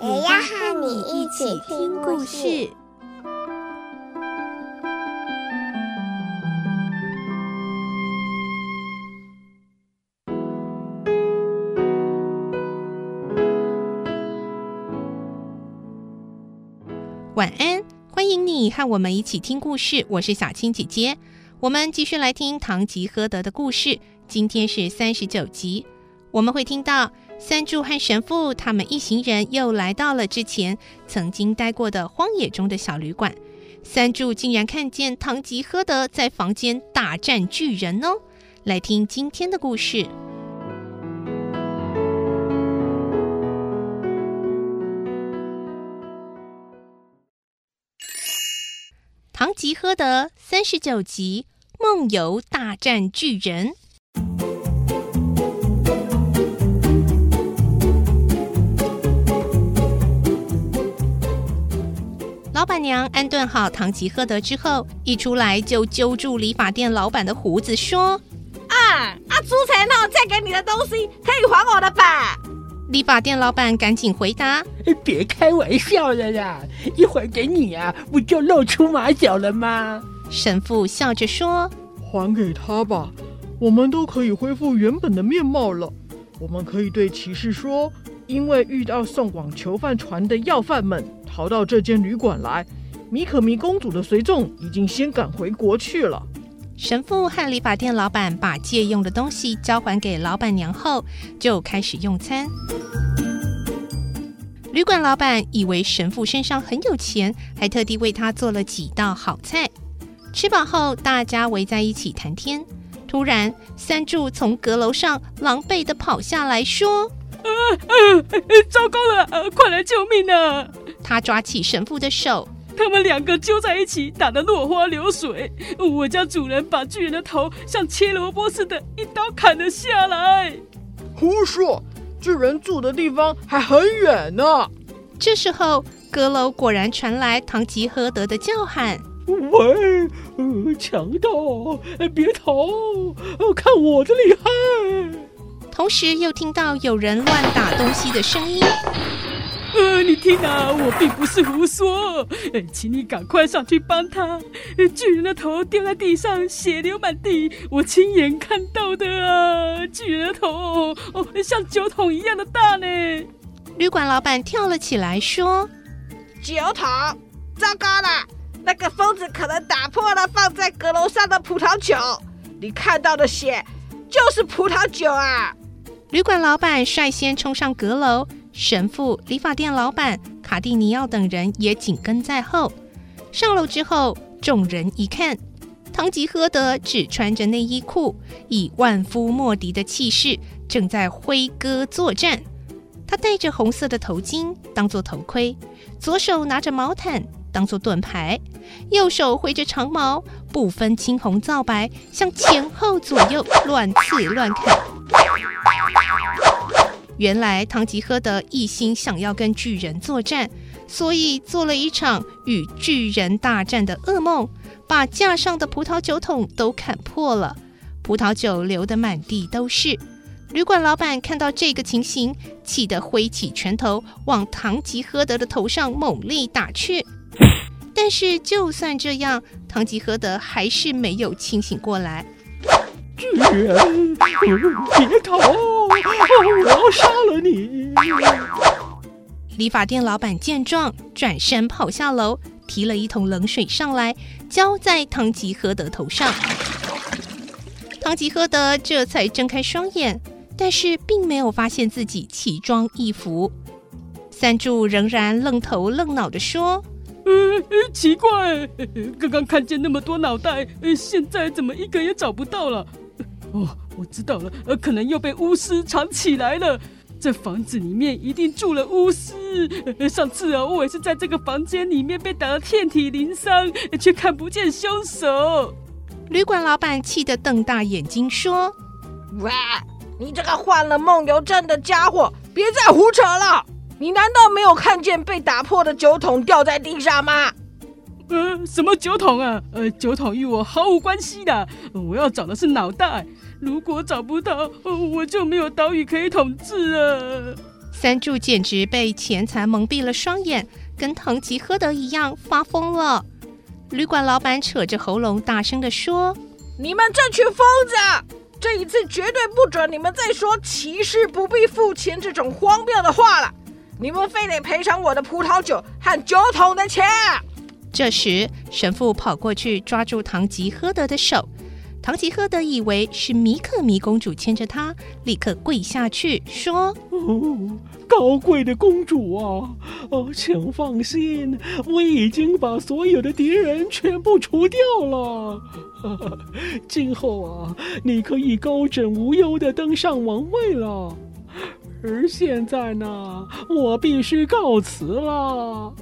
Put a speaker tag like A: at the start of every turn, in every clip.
A: 也要和你一起听故事。
B: 晚安，欢迎你和我们一起听故事。我是小青姐姐，我们继续来听《唐吉诃德》的故事。今天是三十九集，我们会听到三柱和神父他们一行人又来到了之前曾经待过的荒野中的小旅馆。三柱竟然看见唐吉诃德在房间大战巨人哦！来听今天的故事。《唐吉诃德》三十九集《梦游大战巨人》。老板娘安顿好唐吉诃德之后，一出来就揪住理发店老板的胡子说：“
C: 啊啊！出钱后再给你的东西可以还我的吧？”
B: 理发店老板赶紧回答：“
D: 别开玩笑了啦，一会儿给你啊，不就露出马脚了吗？”
B: 神父笑着说：“
E: 还给他吧，我们都可以恢复原本的面貌了。我们可以对骑士说，因为遇到送往囚犯船的要犯们逃到这间旅馆来，米可米公主的随从已经先赶回国去了。”
B: 神父和理发店老板把借用的东西交还给老板娘后，就开始用餐。旅馆老板以为神父身上很有钱，还特地为他做了几道好菜。吃饱后，大家围在一起谈天。突然，三柱从阁楼上狼狈地跑下
C: 来，说：“糟糕了，啊，快来救命啊！”
B: 他抓起神父的手。
C: 他们两个揪在一起，打得落花流水。我家主人把巨人的头像切萝卜似的，一刀砍了下来。
E: 胡说！巨人住的地方还很远呢。
B: 这时候，阁楼果然传来唐吉诃德的叫喊：“
D: 喂，强盗，别逃！看我的厉害！”
B: 同时，又听到有人乱打东西的声音。
C: 呃，你听啊，我并不是胡说，呃，请你赶快上去帮他。巨人的头掉在地上，血流满地，我亲眼看到的啊！巨人的头哦，像酒桶一样的大呢。
B: 旅馆老板跳了起来说：“
C: 酒桶，糟糕了！那个疯子可能打破了放在阁楼上的葡萄酒，你看到的血就是葡萄酒啊！”
B: 旅馆老板率先冲上阁楼。神父、理发店老板卡蒂尼奥等人也紧跟在后。上楼之后，众人一看，唐吉诃德只穿着内衣裤，以万夫莫敌的气势正在挥戈作战。他戴着红色的头巾当做头盔，左手拿着毛毯当做盾牌，右手挥着长矛，不分青红皂白，向前后左右乱刺乱砍。原来唐吉诃德一心想要跟巨人作战，所以做了一场与巨人大战的噩梦，把架上的葡萄酒桶都砍破了，葡萄酒流得满地都是。旅馆老板看到这个情形，气得挥起拳头往唐吉诃德的头上猛力打去。但是就算这样，唐吉诃德还是没有清醒过来。
D: 巨人，别逃！我要杀了你！
B: 理发店老板见状，转身跑下楼，提了一桶冷水上来，浇在唐吉诃德头上。唐吉诃德这才睁开双眼，但是并没有发现自己奇装异服。三柱仍然愣头愣脑的说。
C: 呃，奇怪，刚刚看见那么多脑袋，现在怎么一个也找不到了？哦，我知道了，呃可能又被巫师藏起来了。这房子里面一定住了巫师。上次啊，我也是在这个房间里面被打得遍体鳞伤，却看不见凶手。
B: 旅馆老板气得瞪大眼睛说：“
F: 喂，你这个患了梦游症的家伙，别再胡扯了！你难道没有看见被打破的酒桶掉在地上吗？”
C: 呃，什么酒桶啊？呃，酒桶与我毫无关系的。我要找的是脑袋。如果找不到，我就没有岛屿可以统治了。
B: 三柱简直被钱财蒙蔽了双眼，跟藤吉诃德一样发疯了。旅馆老板扯着喉咙大声地说：“
F: 你们这群疯子，这一次绝对不准你们再说骑士不必付钱这种荒谬的话了。你们非得赔偿我的葡萄酒和酒桶的钱。”
B: 这时，神父跑过去抓住唐吉诃德的手。唐吉诃德以为是米可米公主牵着他，立刻跪下去说：“
D: 哦，高贵的公主啊，哦，请放心，我已经把所有的敌人全部除掉了。今后啊，你可以高枕无忧地登上王位了。而现在呢，我必须告辞了。”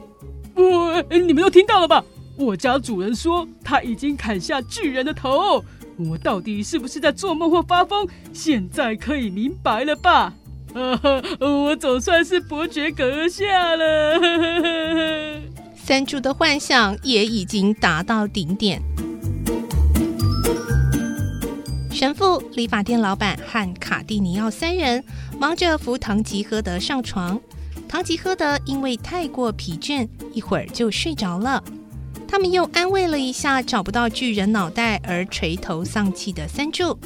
C: 我，你们都听到了吧？我家主人说他已经砍下巨人的头。我到底是不是在做梦或发疯？现在可以明白了吧？啊，我总算是伯爵阁下了。
B: 三柱的幻想也已经达到顶点。神父、理发店老板和卡蒂尼奥三人忙着扶唐吉诃德上床。唐吉诃德因为太过疲倦，一会儿就睡着了。他们又安慰了一下找不到巨人脑袋而垂头丧气的三柱，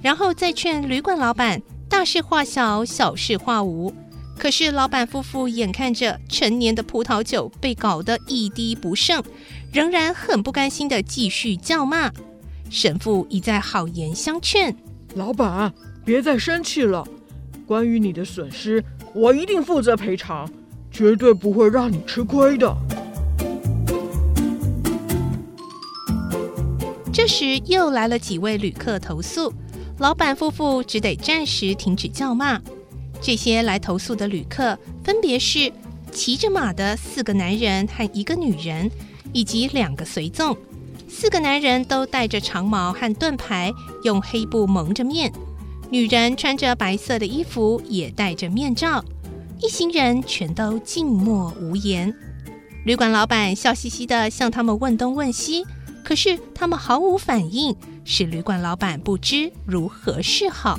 B: 然后再劝旅馆老板大事化小，小事化无。可是老板夫妇眼看着陈年的葡萄酒被搞得一滴不剩，仍然很不甘心地继续叫骂。神父一再好言相劝：“
E: 老板，别再生气了，关于你的损失。”我一定负责赔偿，绝对不会让你吃亏的。
B: 这时又来了几位旅客投诉，老板夫妇只得暂时停止叫骂。这些来投诉的旅客分别是骑着马的四个男人和一个女人，以及两个随从。四个男人都戴着长矛和盾牌，用黑布蒙着面。女人穿着白色的衣服，也戴着面罩，一行人全都静默无言。旅馆老板笑嘻嘻地向他们问东问西，可是他们毫无反应，使旅馆老板不知如何是好。